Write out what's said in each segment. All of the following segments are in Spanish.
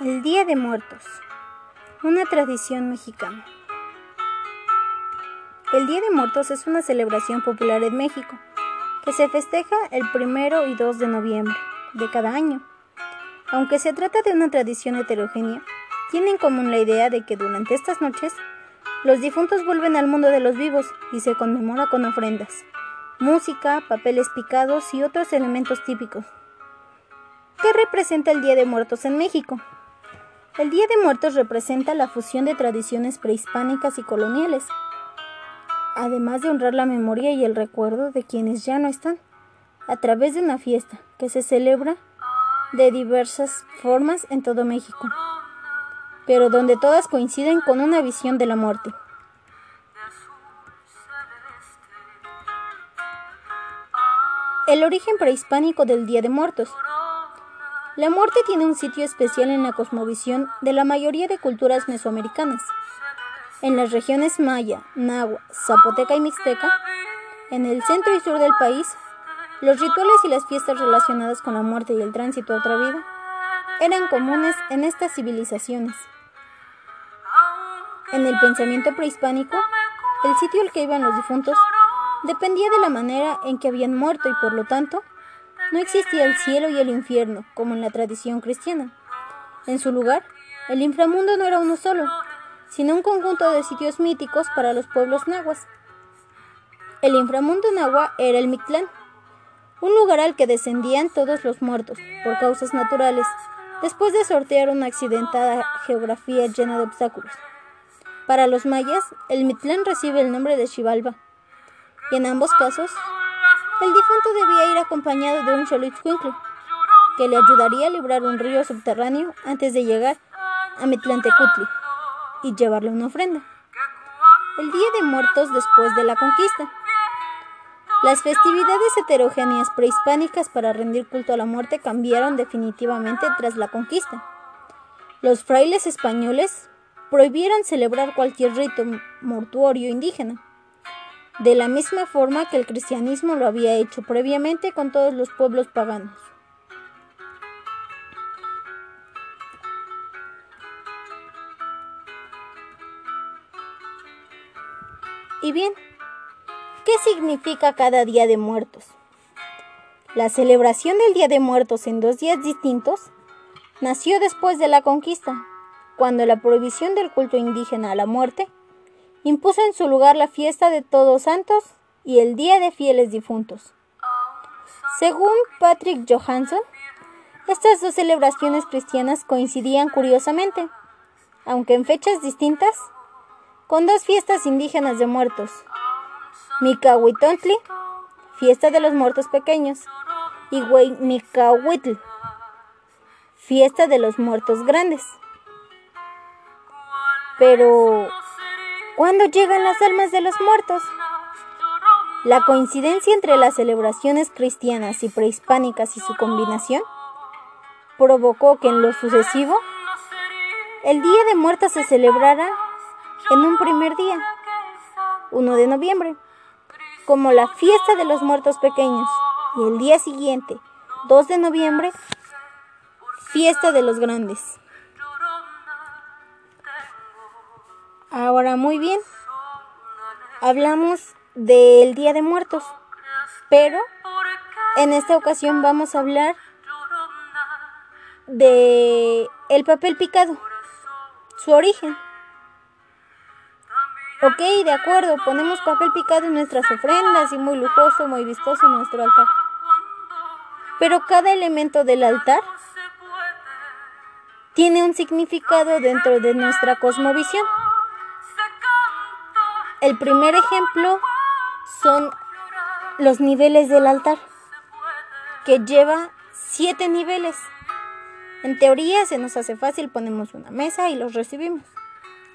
El Día de Muertos, una tradición mexicana. El Día de Muertos es una celebración popular en México que se festeja el primero y 2 de noviembre de cada año. Aunque se trata de una tradición heterogénea, tiene en común la idea de que durante estas noches los difuntos vuelven al mundo de los vivos y se conmemora con ofrendas, música, papeles picados y otros elementos típicos. ¿Qué representa el Día de Muertos en México? El Día de Muertos representa la fusión de tradiciones prehispánicas y coloniales, además de honrar la memoria y el recuerdo de quienes ya no están, a través de una fiesta que se celebra de diversas formas en todo México, pero donde todas coinciden con una visión de la muerte. El origen prehispánico del Día de Muertos la muerte tiene un sitio especial en la cosmovisión de la mayoría de culturas mesoamericanas. En las regiones maya, nahua, zapoteca y mixteca, en el centro y sur del país, los rituales y las fiestas relacionadas con la muerte y el tránsito a otra vida eran comunes en estas civilizaciones. En el pensamiento prehispánico, el sitio al que iban los difuntos dependía de la manera en que habían muerto y por lo tanto no existía el cielo y el infierno, como en la tradición cristiana. En su lugar, el inframundo no era uno solo, sino un conjunto de sitios míticos para los pueblos nahuas. El inframundo nahua era el Mictlán, un lugar al que descendían todos los muertos, por causas naturales, después de sortear una accidentada geografía llena de obstáculos. Para los mayas, el Mictlán recibe el nombre de Xibalba, y en ambos casos debía ir acompañado de un Xolitzcuincle, que le ayudaría a librar un río subterráneo antes de llegar a Metlantecutli y llevarle una ofrenda. El Día de Muertos después de la conquista. Las festividades heterogéneas prehispánicas para rendir culto a la muerte cambiaron definitivamente tras la conquista. Los frailes españoles prohibieron celebrar cualquier rito mortuorio indígena de la misma forma que el cristianismo lo había hecho previamente con todos los pueblos paganos. Y bien, ¿qué significa cada Día de Muertos? La celebración del Día de Muertos en dos días distintos nació después de la conquista, cuando la prohibición del culto indígena a la muerte impuso en su lugar la fiesta de Todos Santos y el Día de Fieles Difuntos. Según Patrick Johansson, estas dos celebraciones cristianas coincidían curiosamente, aunque en fechas distintas, con dos fiestas indígenas de muertos, Micahuitontli, fiesta de los muertos pequeños, y Micahuitl, fiesta de los muertos grandes. Pero, ¿Cuándo llegan las almas de los muertos? La coincidencia entre las celebraciones cristianas y prehispánicas y su combinación provocó que en lo sucesivo el Día de Muertos se celebrara en un primer día, 1 de noviembre, como la fiesta de los muertos pequeños, y el día siguiente, 2 de noviembre, fiesta de los grandes. Ahora muy bien, hablamos del Día de Muertos, pero en esta ocasión vamos a hablar de el papel picado, su origen. Ok, de acuerdo, ponemos papel picado en nuestras ofrendas y muy lujoso, muy vistoso nuestro altar. Pero cada elemento del altar tiene un significado dentro de nuestra cosmovisión. El primer ejemplo son los niveles del altar, que lleva siete niveles. En teoría se nos hace fácil, ponemos una mesa y los recibimos,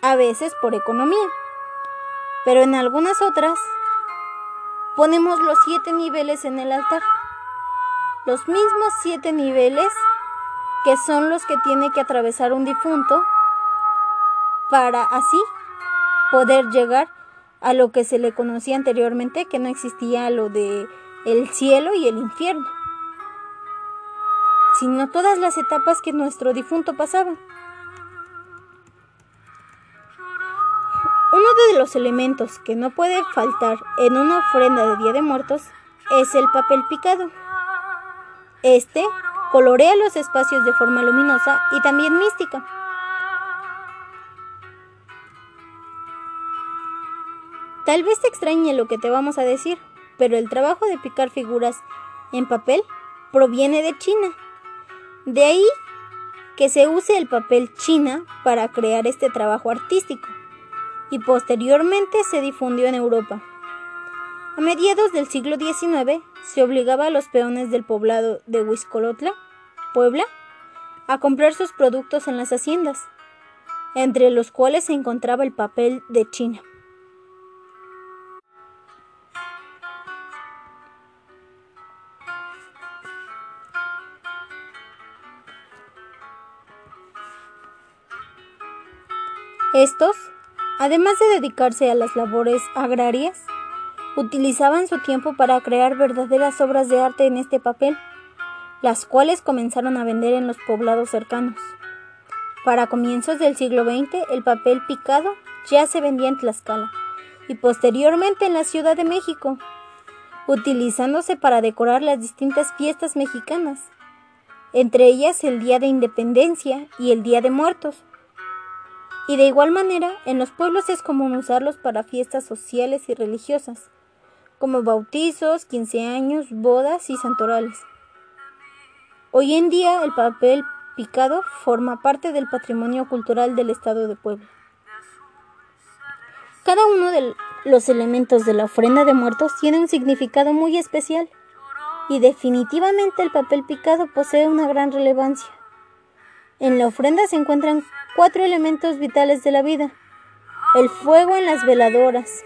a veces por economía, pero en algunas otras ponemos los siete niveles en el altar, los mismos siete niveles que son los que tiene que atravesar un difunto para así poder llegar a lo que se le conocía anteriormente, que no existía lo de el cielo y el infierno, sino todas las etapas que nuestro difunto pasaba. Uno de los elementos que no puede faltar en una ofrenda de Día de Muertos es el papel picado. Este colorea los espacios de forma luminosa y también mística. Tal vez te extrañe lo que te vamos a decir, pero el trabajo de picar figuras en papel proviene de China. De ahí que se use el papel china para crear este trabajo artístico y posteriormente se difundió en Europa. A mediados del siglo XIX se obligaba a los peones del poblado de Huizcolotla, Puebla, a comprar sus productos en las haciendas, entre los cuales se encontraba el papel de China. Estos, además de dedicarse a las labores agrarias, utilizaban su tiempo para crear verdaderas obras de arte en este papel, las cuales comenzaron a vender en los poblados cercanos. Para comienzos del siglo XX, el papel picado ya se vendía en Tlaxcala y posteriormente en la Ciudad de México, utilizándose para decorar las distintas fiestas mexicanas, entre ellas el Día de Independencia y el Día de Muertos. Y de igual manera, en los pueblos es común usarlos para fiestas sociales y religiosas, como bautizos, 15 años, bodas y santorales. Hoy en día el papel picado forma parte del patrimonio cultural del Estado de Puebla. Cada uno de los elementos de la ofrenda de muertos tiene un significado muy especial y definitivamente el papel picado posee una gran relevancia. En la ofrenda se encuentran cuatro elementos vitales de la vida. El fuego en las veladoras,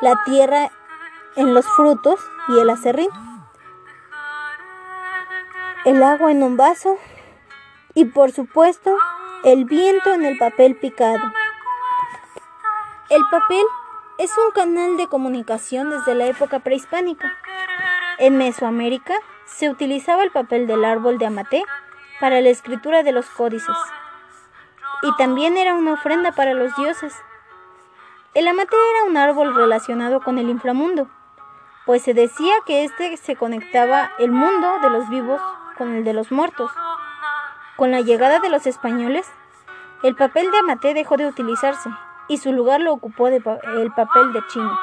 la tierra en los frutos y el acerrín. El agua en un vaso y por supuesto el viento en el papel picado. El papel es un canal de comunicación desde la época prehispánica. En Mesoamérica se utilizaba el papel del árbol de amate para la escritura de los códices y también era una ofrenda para los dioses. El amate era un árbol relacionado con el inframundo, pues se decía que éste se conectaba el mundo de los vivos con el de los muertos. Con la llegada de los españoles, el papel de amate dejó de utilizarse y su lugar lo ocupó el papel de chino.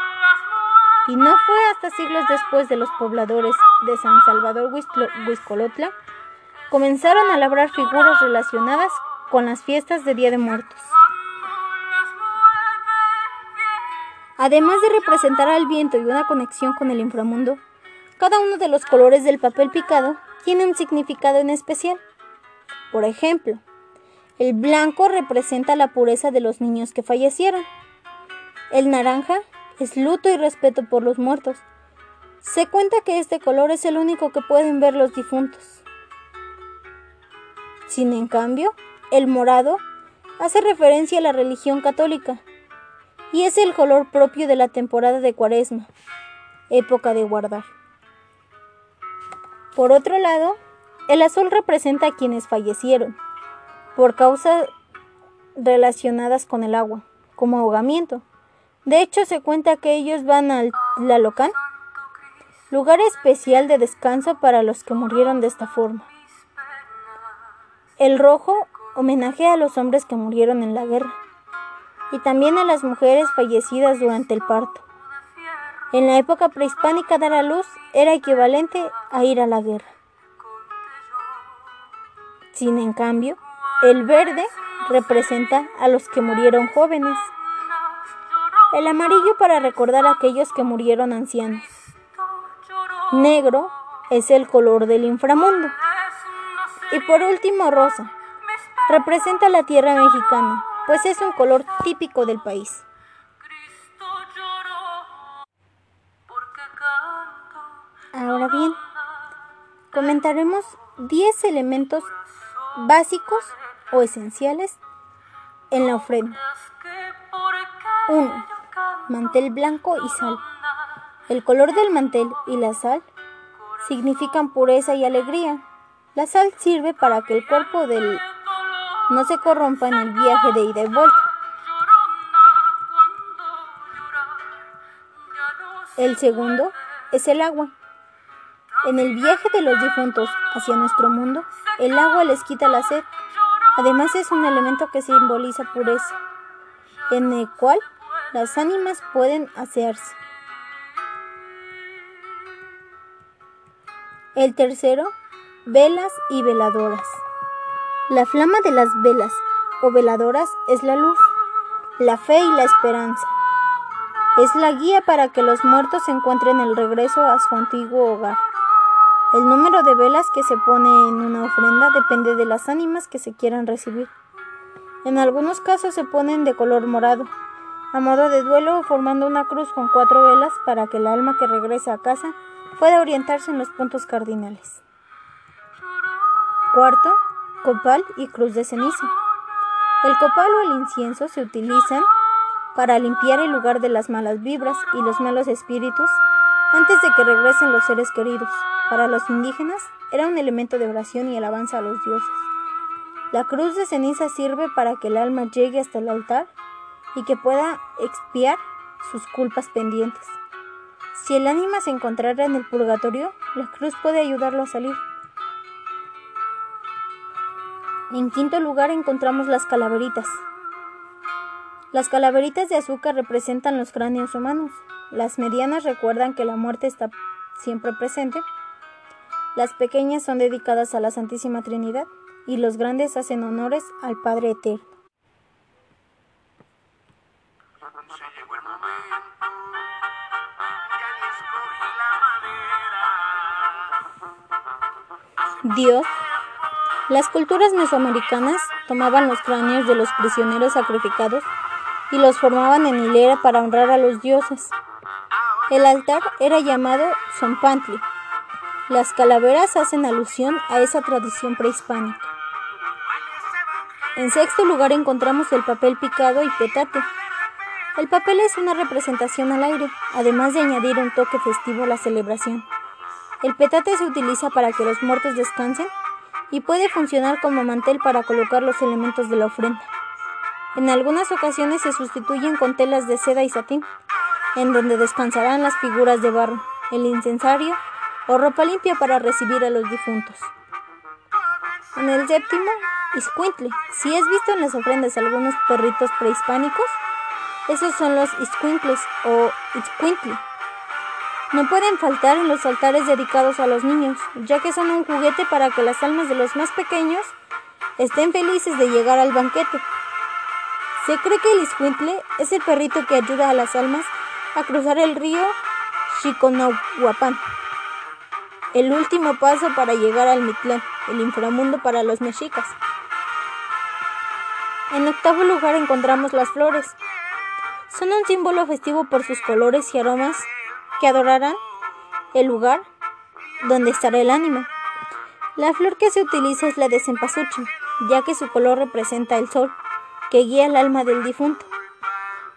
Y no fue hasta siglos después de los pobladores de San Salvador Huizcolotla comenzaron a labrar figuras relacionadas con las fiestas de Día de Muertos. Además de representar al viento y una conexión con el inframundo, cada uno de los colores del papel picado tiene un significado en especial. Por ejemplo, el blanco representa la pureza de los niños que fallecieron. El naranja es luto y respeto por los muertos. Se cuenta que este color es el único que pueden ver los difuntos. Sin en cambio, el morado hace referencia a la religión católica y es el color propio de la temporada de Cuaresma, época de guardar. Por otro lado, el azul representa a quienes fallecieron por causas relacionadas con el agua, como ahogamiento. De hecho, se cuenta que ellos van al Tlalocan, lugar especial de descanso para los que murieron de esta forma. El rojo homenajea a los hombres que murieron en la guerra y también a las mujeres fallecidas durante el parto. En la época prehispánica dar a luz era equivalente a ir a la guerra. Sin en cambio, el verde representa a los que murieron jóvenes. El amarillo para recordar a aquellos que murieron ancianos. Negro es el color del inframundo. Y por último, rosa, representa la tierra mexicana, pues es un color típico del país. Ahora bien, comentaremos 10 elementos básicos o esenciales en la ofrenda. 1. Mantel blanco y sal. El color del mantel y la sal significan pureza y alegría. La sal sirve para que el cuerpo del no se corrompa en el viaje de ida y vuelta. El segundo es el agua. En el viaje de los difuntos hacia nuestro mundo, el agua les quita la sed. Además es un elemento que simboliza pureza, en el cual las ánimas pueden asearse. El tercero, velas y veladoras. La flama de las velas o veladoras es la luz, la fe y la esperanza. Es la guía para que los muertos encuentren el regreso a su antiguo hogar. El número de velas que se pone en una ofrenda depende de las ánimas que se quieran recibir. En algunos casos se ponen de color morado, a modo de duelo formando una cruz con cuatro velas para que el alma que regresa a casa pueda orientarse en los puntos cardinales. Cuarto, copal y cruz de ceniza. El copal o el incienso se utilizan para limpiar el lugar de las malas vibras y los malos espíritus antes de que regresen los seres queridos. Para los indígenas era un elemento de oración y alabanza a los dioses. La cruz de ceniza sirve para que el alma llegue hasta el altar y que pueda expiar sus culpas pendientes. Si el ánima se encontrara en el purgatorio, la cruz puede ayudarlo a salir. En quinto lugar encontramos las calaveritas. Las calaveritas de azúcar representan los cráneos humanos. Las medianas recuerdan que la muerte está siempre presente. Las pequeñas son dedicadas a la Santísima Trinidad y los grandes hacen honores al Padre Eterno. Dios las culturas mesoamericanas tomaban los cráneos de los prisioneros sacrificados y los formaban en hilera para honrar a los dioses. El altar era llamado Zompantli. Las calaveras hacen alusión a esa tradición prehispánica. En sexto lugar encontramos el papel picado y petate. El papel es una representación al aire, además de añadir un toque festivo a la celebración. El petate se utiliza para que los muertos descansen y puede funcionar como mantel para colocar los elementos de la ofrenda. En algunas ocasiones se sustituyen con telas de seda y satín, en donde descansarán las figuras de barro, el incensario o ropa limpia para recibir a los difuntos. En el séptimo, Iscuintle. Si has visto en las ofrendas algunos perritos prehispánicos, esos son los Iscuintles o Iscuintle. No pueden faltar en los altares dedicados a los niños, ya que son un juguete para que las almas de los más pequeños estén felices de llegar al banquete. Se cree que el iscuintle es el perrito que ayuda a las almas a cruzar el río Chiconahuapan, el último paso para llegar al Mitlán, el inframundo para los mexicas. En octavo lugar encontramos las flores. Son un símbolo festivo por sus colores y aromas que adorarán el lugar donde estará el ánima. La flor que se utiliza es la de ya que su color representa el sol, que guía el alma del difunto.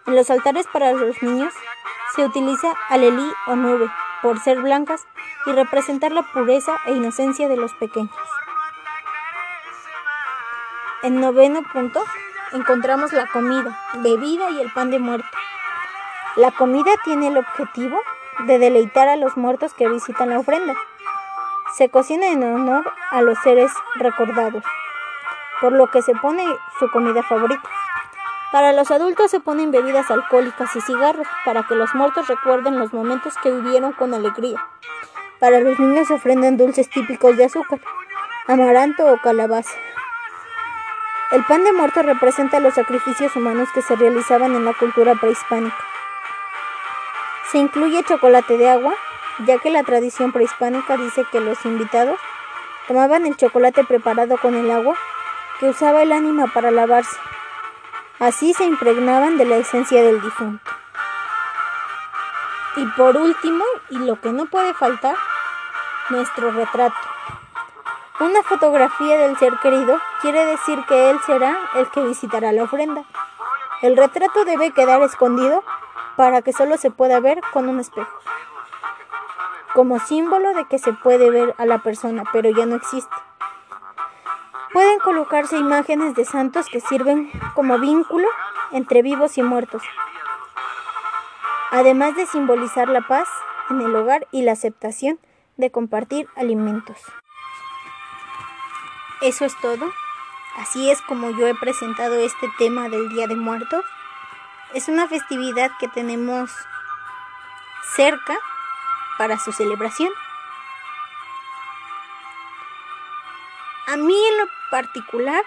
En los altares para los niños se utiliza alelí o nube, por ser blancas y representar la pureza e inocencia de los pequeños. En noveno punto encontramos la comida, bebida y el pan de muerto. La comida tiene el objetivo de deleitar a los muertos que visitan la ofrenda. Se cocina en honor a los seres recordados, por lo que se pone su comida favorita. Para los adultos se ponen bebidas alcohólicas y cigarros para que los muertos recuerden los momentos que vivieron con alegría. Para los niños se ofrendan dulces típicos de azúcar, amaranto o calabaza. El pan de muerto representa los sacrificios humanos que se realizaban en la cultura prehispánica. Se incluye chocolate de agua, ya que la tradición prehispánica dice que los invitados tomaban el chocolate preparado con el agua que usaba el ánima para lavarse. Así se impregnaban de la esencia del difunto. Y por último, y lo que no puede faltar, nuestro retrato. Una fotografía del ser querido quiere decir que él será el que visitará la ofrenda. El retrato debe quedar escondido para que solo se pueda ver con un espejo, como símbolo de que se puede ver a la persona, pero ya no existe. Pueden colocarse imágenes de santos que sirven como vínculo entre vivos y muertos, además de simbolizar la paz en el hogar y la aceptación de compartir alimentos. Eso es todo. Así es como yo he presentado este tema del Día de Muertos. Es una festividad que tenemos cerca para su celebración. A mí en lo particular,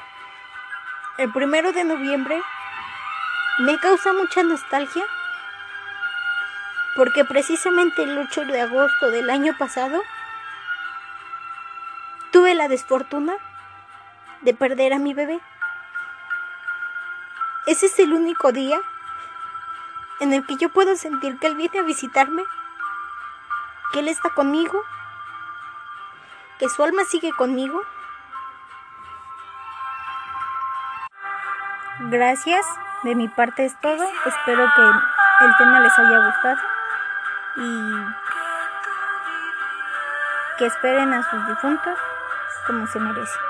el primero de noviembre me causa mucha nostalgia porque precisamente el 8 de agosto del año pasado tuve la desfortuna de perder a mi bebé. Ese es el único día en el que yo puedo sentir que Él viene a visitarme, que Él está conmigo, que su alma sigue conmigo. Gracias, de mi parte es todo. Espero que el tema les haya gustado y que esperen a sus difuntos como se merece.